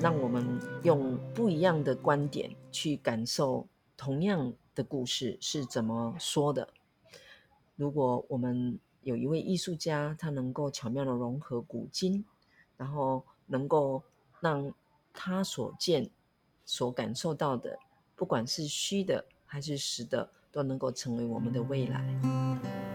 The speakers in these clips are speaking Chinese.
让我们用不一样的观点去感受同样的故事是怎么说的。如果我们有一位艺术家，他能够巧妙地融合古今，然后能够让他所见、所感受到的，不管是虚的还是实的，都能够成为我们的未来。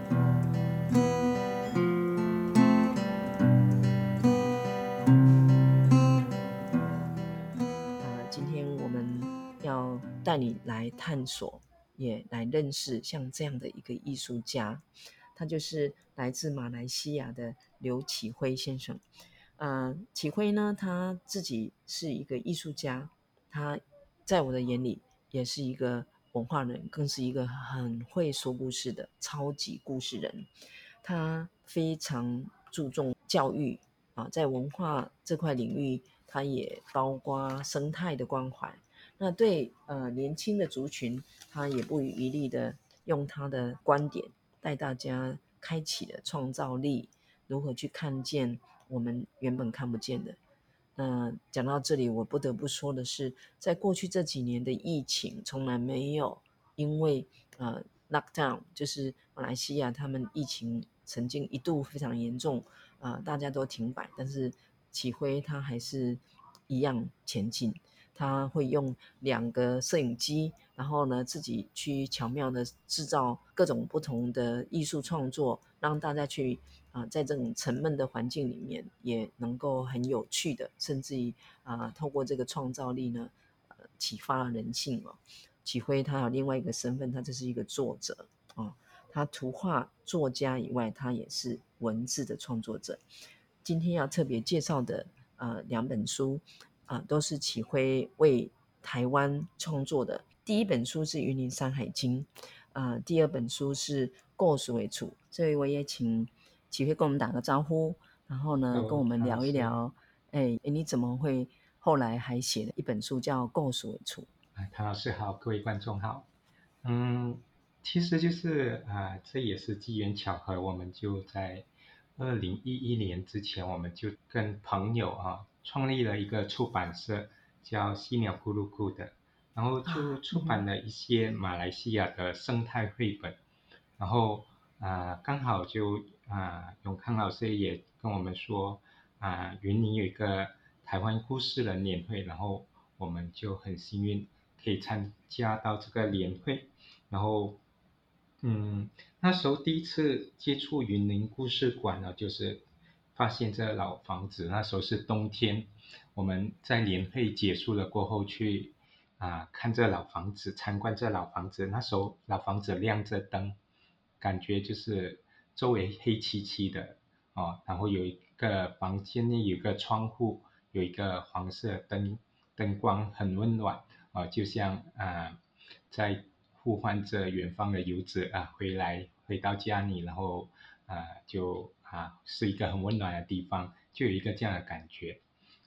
带你来探索，也来认识像这样的一个艺术家，他就是来自马来西亚的刘启辉先生。呃，启辉呢，他自己是一个艺术家，他在我的眼里也是一个文化人，更是一个很会说故事的超级故事人。他非常注重教育啊，在文化这块领域，他也包括生态的关怀。那对呃年轻的族群，他也不遗余力的用他的观点带大家开启了创造力，如何去看见我们原本看不见的。那讲到这里，我不得不说的是，在过去这几年的疫情，从来没有因为呃 lockdown，就是马来西亚他们疫情曾经一度非常严重，啊、大家都停摆，但是启辉他还是一样前进。他会用两个摄影机，然后呢，自己去巧妙的制造各种不同的艺术创作，让大家去啊、在这种沉闷的环境里面，也能够很有趣的，甚至于啊、透过这个创造力呢，呃，启发了人性哦。启辉他有另外一个身份，他就是一个作者哦，他图画作家以外，他也是文字的创作者。今天要特别介绍的呃两本书。啊，都是启辉为台湾创作的。第一本书是《云林山海经》，啊，第二本书是《故事为主》。所以我也请启辉跟我们打个招呼，然后呢，跟我们聊一聊。哎，你怎么会后来还写了一本书叫《故事为主》？哎，唐老师好，各位观众好。嗯，其实就是啊，这也是机缘巧合，我们就在二零一一年之前，我们就跟朋友啊。创立了一个出版社，叫西鸟咕噜咕的，然后就出版了一些马来西亚的生态绘本，然后啊、呃，刚好就啊、呃，永康老师也跟我们说啊、呃，云林有一个台湾故事人年会，然后我们就很幸运可以参加到这个年会，然后嗯，那时候第一次接触云林故事馆呢，就是。发现这老房子，那时候是冬天，我们在年会结束了过后去啊看这老房子，参观这老房子。那时候老房子亮着灯，感觉就是周围黑漆漆的哦。然后有一个房间内有一个窗户，有一个黄色灯灯光很温暖哦，就像啊在呼唤着远方的游子啊回来回到家里，然后啊就。啊，是一个很温暖的地方，就有一个这样的感觉。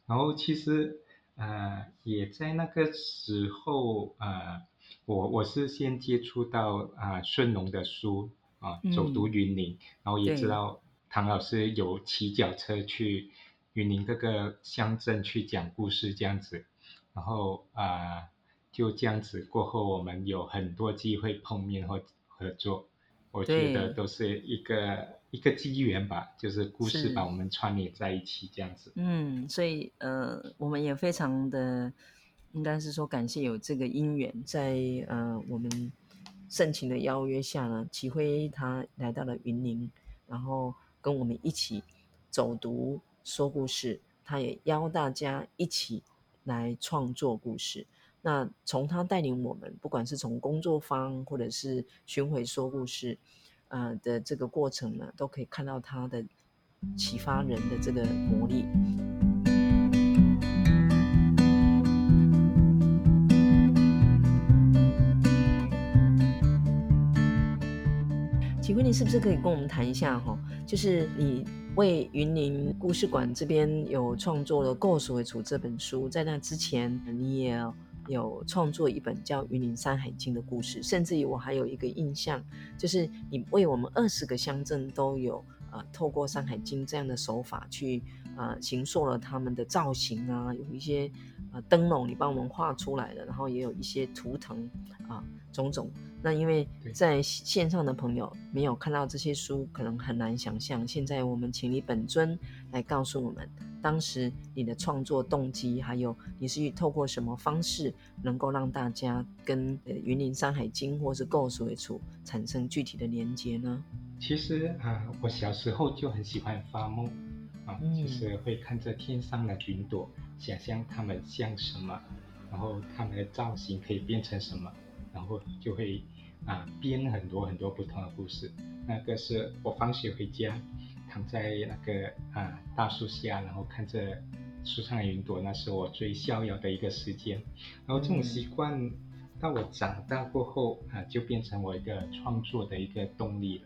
然后其实，啊，也在那个时候，啊，我我是先接触到啊顺龙的书啊，走读云林，嗯、然后也知道唐老师有骑脚车去云林各个乡镇去讲故事这样子。然后啊、呃，就这样子过后，我们有很多机会碰面或合作，我觉得都是一个一个机缘吧，就是故事把我们串联在一起这样子。嗯，所以呃，我们也非常的应该是说感谢有这个因缘，在呃我们盛情的邀约下呢，启辉他来到了云林，然后跟我们一起走读说故事，他也邀大家一起来创作故事。那从他带领我们，不管是从工作坊或者是巡回说故事，呃的这个过程呢，都可以看到他的启发人的这个魔力。启辉，你是不是可以跟我们谈一下哈？就是你为云林故事馆这边有创作了《故事会厝》这本书，在那之前你也有创作一本叫《云林山海经》的故事，甚至于我还有一个印象，就是你为我们二十个乡镇都有呃透过《山海经》这样的手法去呃形塑了他们的造型啊，有一些呃灯笼你帮我们画出来的，然后也有一些图腾啊、呃、种种。那因为在线上的朋友没有看到这些书，可能很难想象。现在我们请你本尊来告诉我们。当时你的创作动机，还有你是透过什么方式，能够让大家跟《云林山海经》或是故事会厝产生具体的连接呢？其实啊，我小时候就很喜欢发梦啊，就是会看着天上的云朵，想象它们像什么，然后它们的造型可以变成什么，然后就会啊编很多很多不同的故事。那个是我放学回家。躺在那个啊大树下，然后看着树上的云朵，那是我最逍遥的一个时间。然后这种习惯到我长大过后啊，就变成我一个创作的一个动力了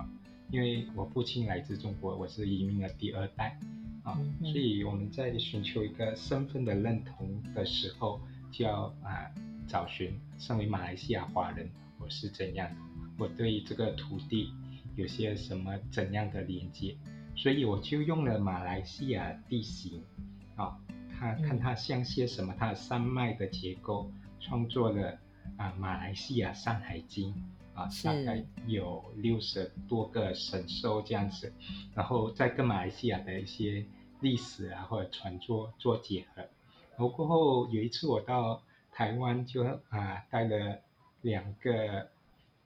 啊。因为我父亲来自中国，我是移民的第二代啊，所以我们在寻求一个身份的认同的时候，就要啊找寻身为马来西亚华人我是怎样的，我对这个土地。有些什么怎样的连接，所以我就用了马来西亚地形啊，它看它像些什么，它的山脉的结构，创作了啊马来西亚山海经啊，大概有六十多个神兽这样子，然后再跟马来西亚的一些历史啊或者传说做结合。然后过后有一次我到台湾就啊带了两个。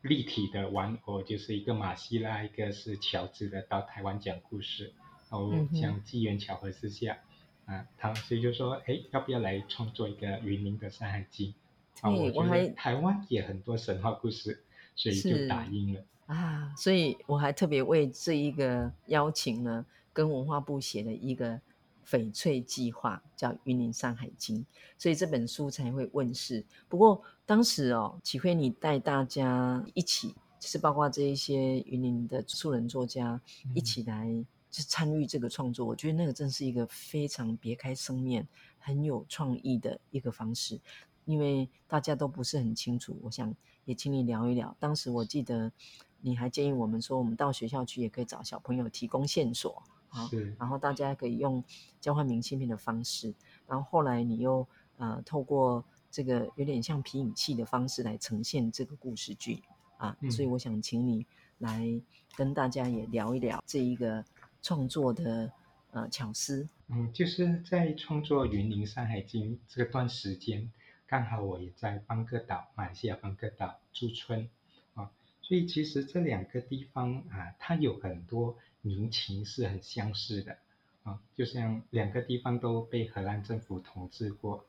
立体的玩偶就是一个马西拉，一个是乔治的，到台湾讲故事，然后像机缘巧合之下，嗯、啊，他所以就说，哎，要不要来创作一个云林的山海经？啊，我觉得台湾也很多神话故事，所以就打印了。啊，所以我还特别为这一个邀请呢，跟文化部写了一个。翡翠计划叫《云林山海经》，所以这本书才会问世。不过当时哦，启辉你带大家一起，就是包括这一些云林的素人作家一起来，就参与这个创作。我觉得那个真是一个非常别开生面、很有创意的一个方式，因为大家都不是很清楚。我想也请你聊一聊。当时我记得你还建议我们说，我们到学校去也可以找小朋友提供线索。好，然后大家可以用交换明信片的方式，然后后来你又呃透过这个有点像皮影戏的方式来呈现这个故事剧啊，嗯、所以我想请你来跟大家也聊一聊这一个创作的呃巧思。嗯，就是在创作《云林山海经》这段时间，刚好我也在邦哥岛，马来西亚邦哥岛驻村啊，所以其实这两个地方啊，它有很多。民情是很相似的啊，就像两个地方都被荷兰政府统治过，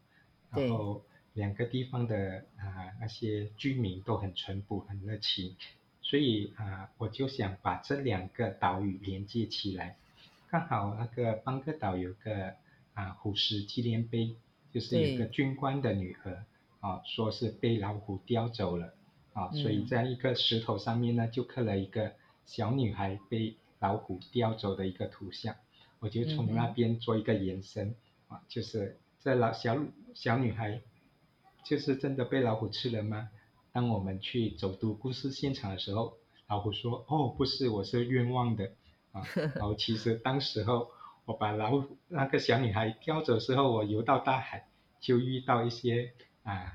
然后两个地方的啊那些居民都很淳朴、很热情，所以啊我就想把这两个岛屿连接起来。刚好那个邦哥岛有个啊虎石纪念碑，就是有个军官的女儿啊，说是被老虎叼走了啊，所以在一个石头上面呢就刻了一个小女孩被。老虎叼走的一个图像，我就从那边做一个延伸，啊、嗯，就是这老小小女孩，就是真的被老虎吃了吗？当我们去走读故事现场的时候，老虎说：“哦，不是，我是冤枉的。”啊，然后其实当时候我把老虎那个小女孩叼走之后，我游到大海，就遇到一些啊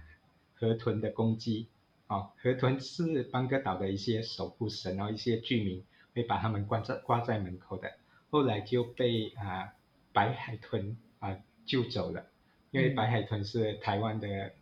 河豚的攻击，啊，河豚是邦哥岛的一些守护神，然后一些居民会把它们挂在挂在门口的，后来就被啊白海豚啊救走了，因为白海豚是台湾的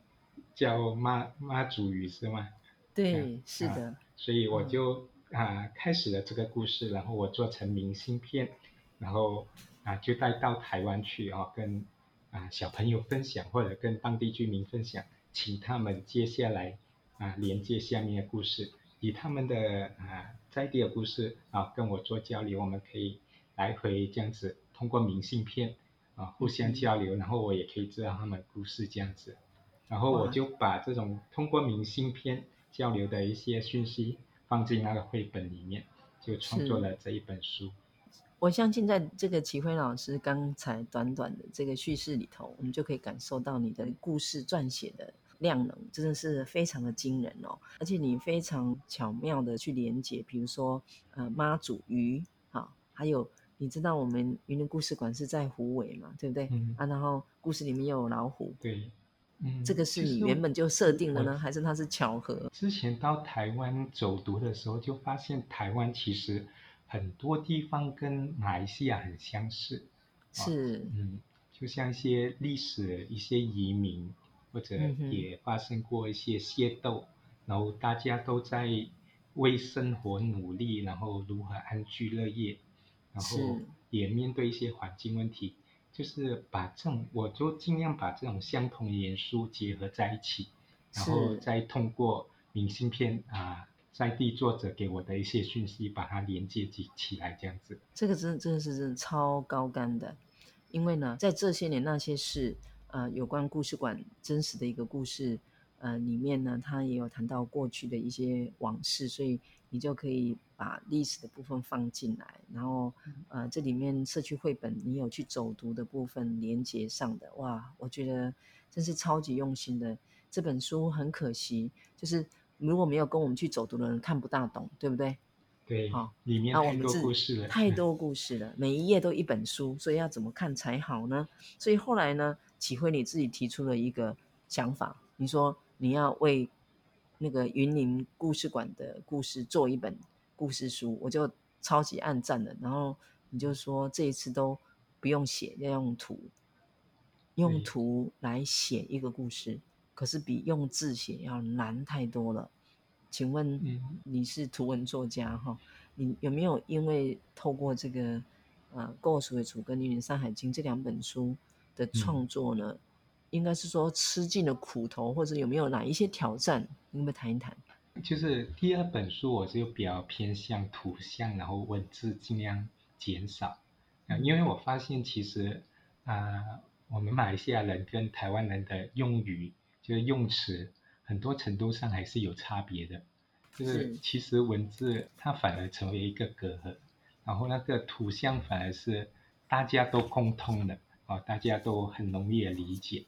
叫妈妈祖鱼是吗？对，啊、是的、啊，所以我就啊开始了这个故事，然后我做成明信片，然后啊就带到台湾去啊跟。啊，小朋友分享或者跟当地居民分享，请他们接下来啊连接下面的故事，以他们的啊在地的故事啊跟我做交流，我们可以来回这样子通过明信片啊互相交流，然后我也可以知道他们故事这样子，然后我就把这种通过明信片交流的一些讯息放进那个绘本里面，就创作了这一本书。我相信，在这个齐辉老师刚才短短的这个叙事里头，我们就可以感受到你的故事撰写的量能真的是非常的惊人哦，而且你非常巧妙的去连接，比如说呃妈祖鱼，好，还有你知道我们云林故事馆是在虎尾嘛，对不对？嗯啊，然后故事里面又有老虎，对，嗯，这个是你原本就设定的呢，还是它是巧合？之前到台湾走读的时候，就发现台湾其实。很多地方跟马来西亚很相似，是，嗯，就像一些历史、一些移民，或者也发生过一些械斗，嗯、然后大家都在为生活努力，然后如何安居乐业，然后也面对一些环境问题，就是把这种，我就尽量把这种相同元素结合在一起，然后再通过明信片啊。在地作者给我的一些讯息，把它连接起起来，这样子。这个真的真的是超高干的，因为呢，在这些年那些事，呃，有关故事馆真实的一个故事，呃，里面呢，他也有谈到过去的一些往事，所以你就可以把历史的部分放进来，然后，呃，这里面社区绘本你有去走读的部分连接上的，哇，我觉得真是超级用心的。这本书很可惜，就是。如果没有跟我们去走读的人看不大懂，对不对？对，好、哦，里面太多故事了，太 多故事了，每一页都一本书，所以要怎么看才好呢？所以后来呢，启辉你自己提出了一个想法，你说你要为那个云林故事馆的故事做一本故事书，我就超级暗赞了。然后你就说这一次都不用写，要用图，用图来写一个故事。可是比用字写要难太多了。请问你是图文作家哈？你有没有因为透过这个呃《故事会跟《云林山海经》这两本书的创作呢？应该是说吃尽了苦头，或者有没有哪一些挑战？你有没有谈一谈？就是第二本书，我就比较偏向图像，然后文字尽量减少。因为我发现其实啊、呃，我们马来西亚人跟台湾人的用语。就是用词很多程度上还是有差别的，就是其实文字它反而成为一个隔阂，然后那个图像反而是大家都共通的啊，大家都很容易的理解。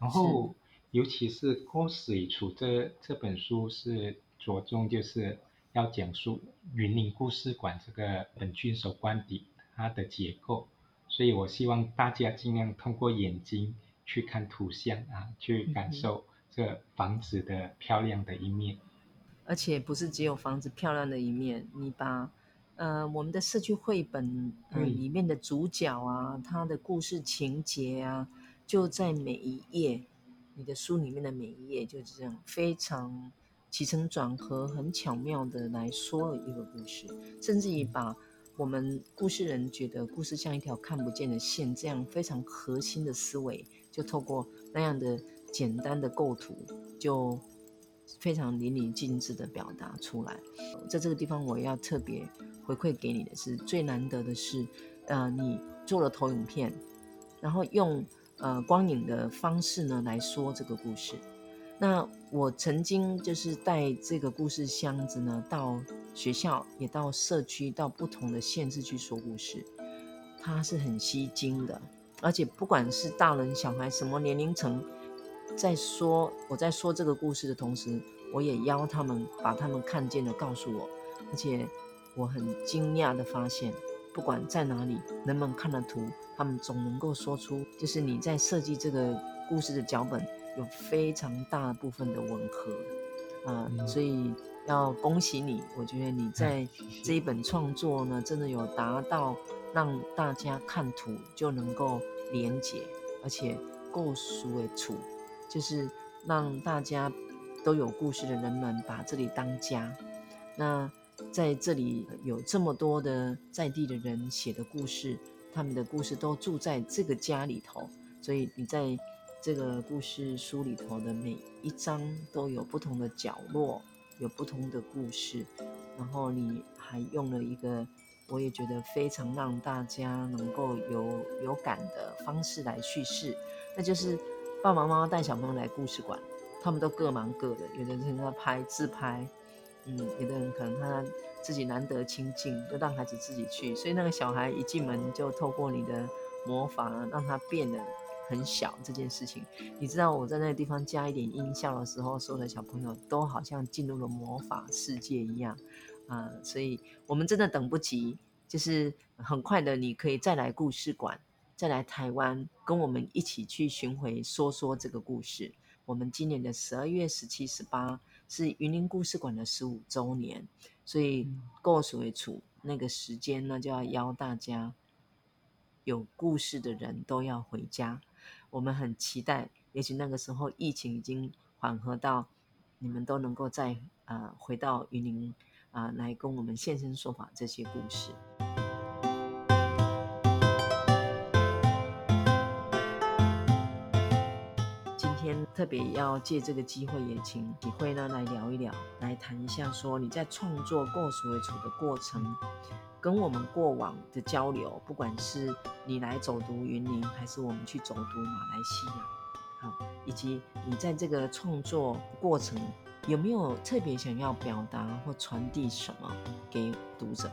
然后尤其是《故事里出》这这本书是着重就是要讲述云林故事馆这个本郡守官邸它的结构，所以我希望大家尽量通过眼睛。去看图像啊，去感受这房子的漂亮的一面，而且不是只有房子漂亮的一面，你把呃我们的社区绘本呃里面的主角啊，他的故事情节啊，就在每一页，你的书里面的每一页就是这样非常起承转合，很巧妙的来说了一个故事，甚至于把。我们故事人觉得故事像一条看不见的线，这样非常核心的思维，就透过那样的简单的构图，就非常淋漓尽致的表达出来。在这个地方，我要特别回馈给你的是，最难得的是，呃，你做了投影片，然后用呃光影的方式呢来说这个故事。那我曾经就是带这个故事箱子呢，到学校，也到社区，到不同的县市去说故事，它是很吸睛的，而且不管是大人小孩什么年龄层，在说我在说这个故事的同时，我也邀他们把他们看见的告诉我，而且我很惊讶的发现，不管在哪里，人们看了图，他们总能够说出，就是你在设计这个故事的脚本。有非常大部分的吻合，啊、呃嗯，所以要恭喜你，我觉得你在 这一本创作呢，真的有达到让大家看图就能够连结，而且够熟为处，就是让大家都有故事的人们把这里当家。那在这里有这么多的在地的人写的故事，他们的故事都住在这个家里头，所以你在。这个故事书里头的每一章都有不同的角落，有不同的故事，然后你还用了一个我也觉得非常让大家能够有有感的方式来叙事，那就是爸爸妈妈带小朋友来故事馆，他们都各忙各的，有的人在拍自拍，嗯，有的人可能他自己难得清静，就让孩子自己去，所以那个小孩一进门就透过你的魔法让他变得。很小这件事情，你知道我在那个地方加一点音效的时候，所有的小朋友都好像进入了魔法世界一样啊、所以我们真的等不及，就是很快的，你可以再来故事馆，再来台湾，跟我们一起去巡回说说这个故事。我们今年的十二月十七、十八是云林故事馆的十五周年，所以故事为主那个时间呢，就要邀大家有故事的人都要回家。我们很期待，也许那个时候疫情已经缓和到，你们都能够再呃回到云林啊、呃，来跟我们现身说法这些故事。特别要借这个机会，也请启辉呢来聊一聊，来谈一下说你在创作故事为主的过程。跟我们过往的交流，不管是你来走读云林，还是我们去走读马来西亚，好，以及你在这个创作过程有没有特别想要表达或传递什么给读者？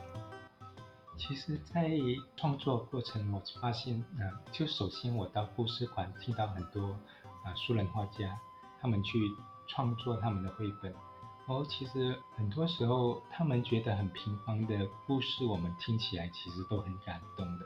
其实，在创作过程，我发现，呃，就首先我到故事馆听到很多啊，素人画家，他们去创作他们的绘本。哦，其实很多时候，他们觉得很平凡的故事，我们听起来其实都很感动的。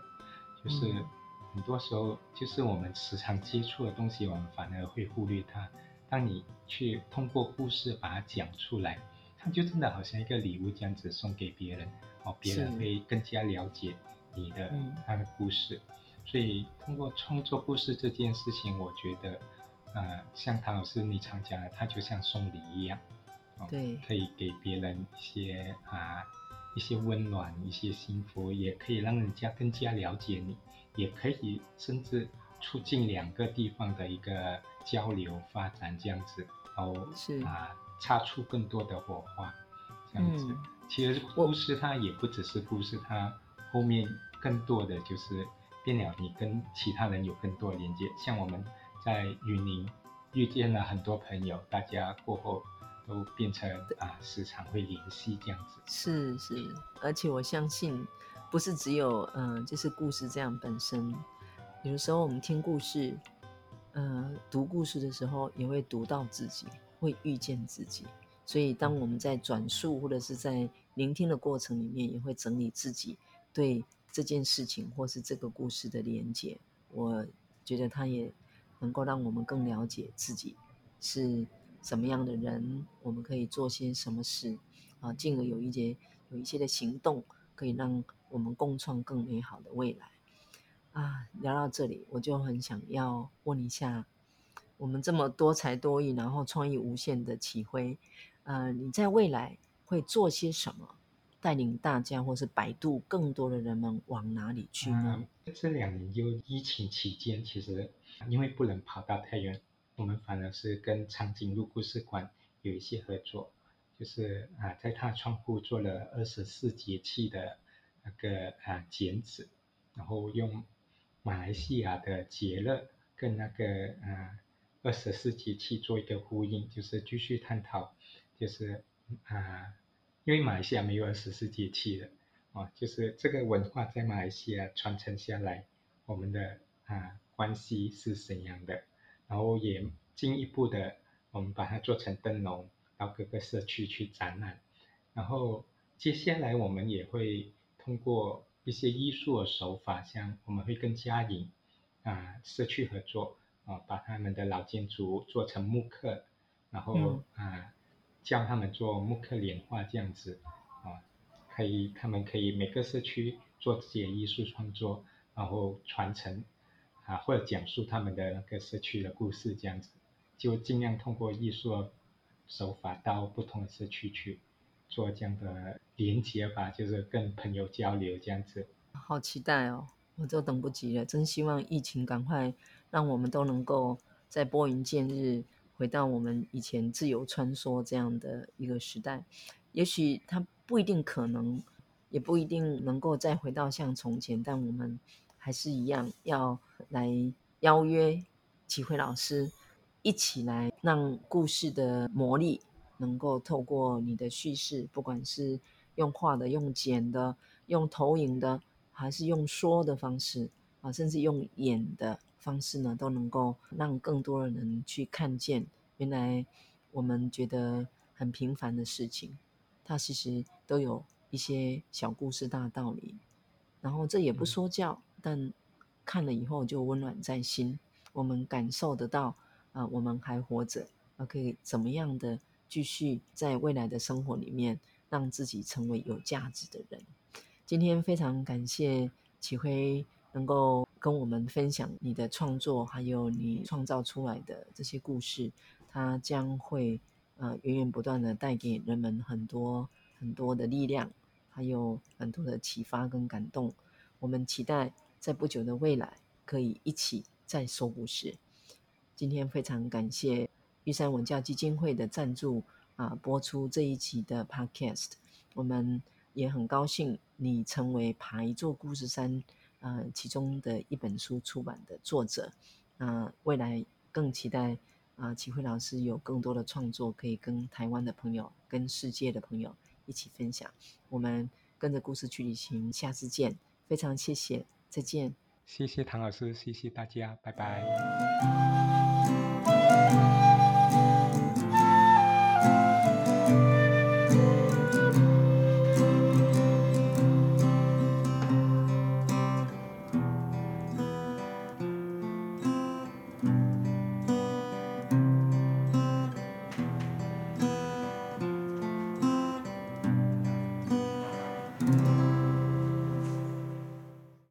就是很多时候，就是我们时常接触的东西，我们反而会忽略它。当你去通过故事把它讲出来，它就真的好像一个礼物这样子送给别人，哦，别人会更加了解你的那个故事。所以通过创作故事这件事情，我觉得，呃，像唐老师你常讲的，它就像送礼一样。对，可以给别人一些啊一些温暖，一些幸福，也可以让人家更加了解你，也可以甚至促进两个地方的一个交流发展，这样子，然后是啊擦出更多的火花，这样子。嗯、其实故事它也不只是故事，它后面更多的就是变了，你跟其他人有更多的连接。像我们在云林遇见了很多朋友，大家过后。都变成啊，时常会联系这样子。是是，而且我相信，不是只有嗯、就是故事这样本身。有的时候我们听故事，呃，读故事的时候，也会读到自己，会遇见自己。所以，当我们在转述或者是在聆听的过程里面，也会整理自己对这件事情或是这个故事的连结。我觉得他也能够让我们更了解自己是。什么样的人，我们可以做些什么事啊？进而有一些有一些的行动，可以让我们共创更美好的未来啊！聊到这里，我就很想要问一下，我们这么多才多艺，然后创意无限的启辉，呃，你在未来会做些什么，带领大家或是百度更多的人们往哪里去呢？嗯，这两年就疫情期间，其实因为不能跑到太远。我们反而是跟长颈鹿故事馆有一些合作，就是啊，在他窗户做了二十四节气的那个啊剪纸，然后用马来西亚的节日跟那个啊二十四节气做一个呼应，就是继续探讨，就是啊，因为马来西亚没有二十四节气的啊，就是这个文化在马来西亚传承下来，我们的啊关系是怎样的？然后也进一步的，我们把它做成灯笼，到各个社区去展览。然后接下来我们也会通过一些艺术的手法，像我们会跟嘉颖啊社区合作，啊，把他们的老建筑做成木刻，然后、嗯、啊，教他们做木刻年画这样子，啊，可以，他们可以每个社区做自己的艺术创作，然后传承，啊，或者讲述他们的那个社区的故事这样子，就尽量通过艺术手法到不同的社区去做这样的连接吧，就是跟朋友交流这样子。好期待哦！我都等不及了，真希望疫情赶快。让我们都能够在拨云见日，回到我们以前自由穿梭这样的一个时代。也许它不一定可能，也不一定能够再回到像从前，但我们还是一样要来邀约启辉老师，一起来让故事的魔力能够透过你的叙事，不管是用画的、用剪的、用投影的，还是用说的方式啊，甚至用演的。方式呢，都能够让更多的人去看见，原来我们觉得很平凡的事情，它其实都有一些小故事、大道理。然后这也不说教，嗯、但看了以后就温暖在心。我们感受得到啊、呃，我们还活着，啊，可以怎么样的继续在未来的生活里面，让自己成为有价值的人。今天非常感谢启辉能够。跟我们分享你的创作，还有你创造出来的这些故事，它将会呃源源不断的带给人们很多很多的力量，还有很多的启发跟感动。我们期待在不久的未来可以一起再说故事。今天非常感谢玉山文教基金会的赞助啊、播出这一期的 Podcast。我们也很高兴你成为爬一座故事山。呃，其中的一本书出版的作者，那、呃、未来更期待啊，启、辉老师有更多的创作，可以跟台湾的朋友、跟世界的朋友一起分享。我们跟着故事去旅行，下次见，非常谢谢，再见。谢谢唐老师，谢谢大家，拜拜。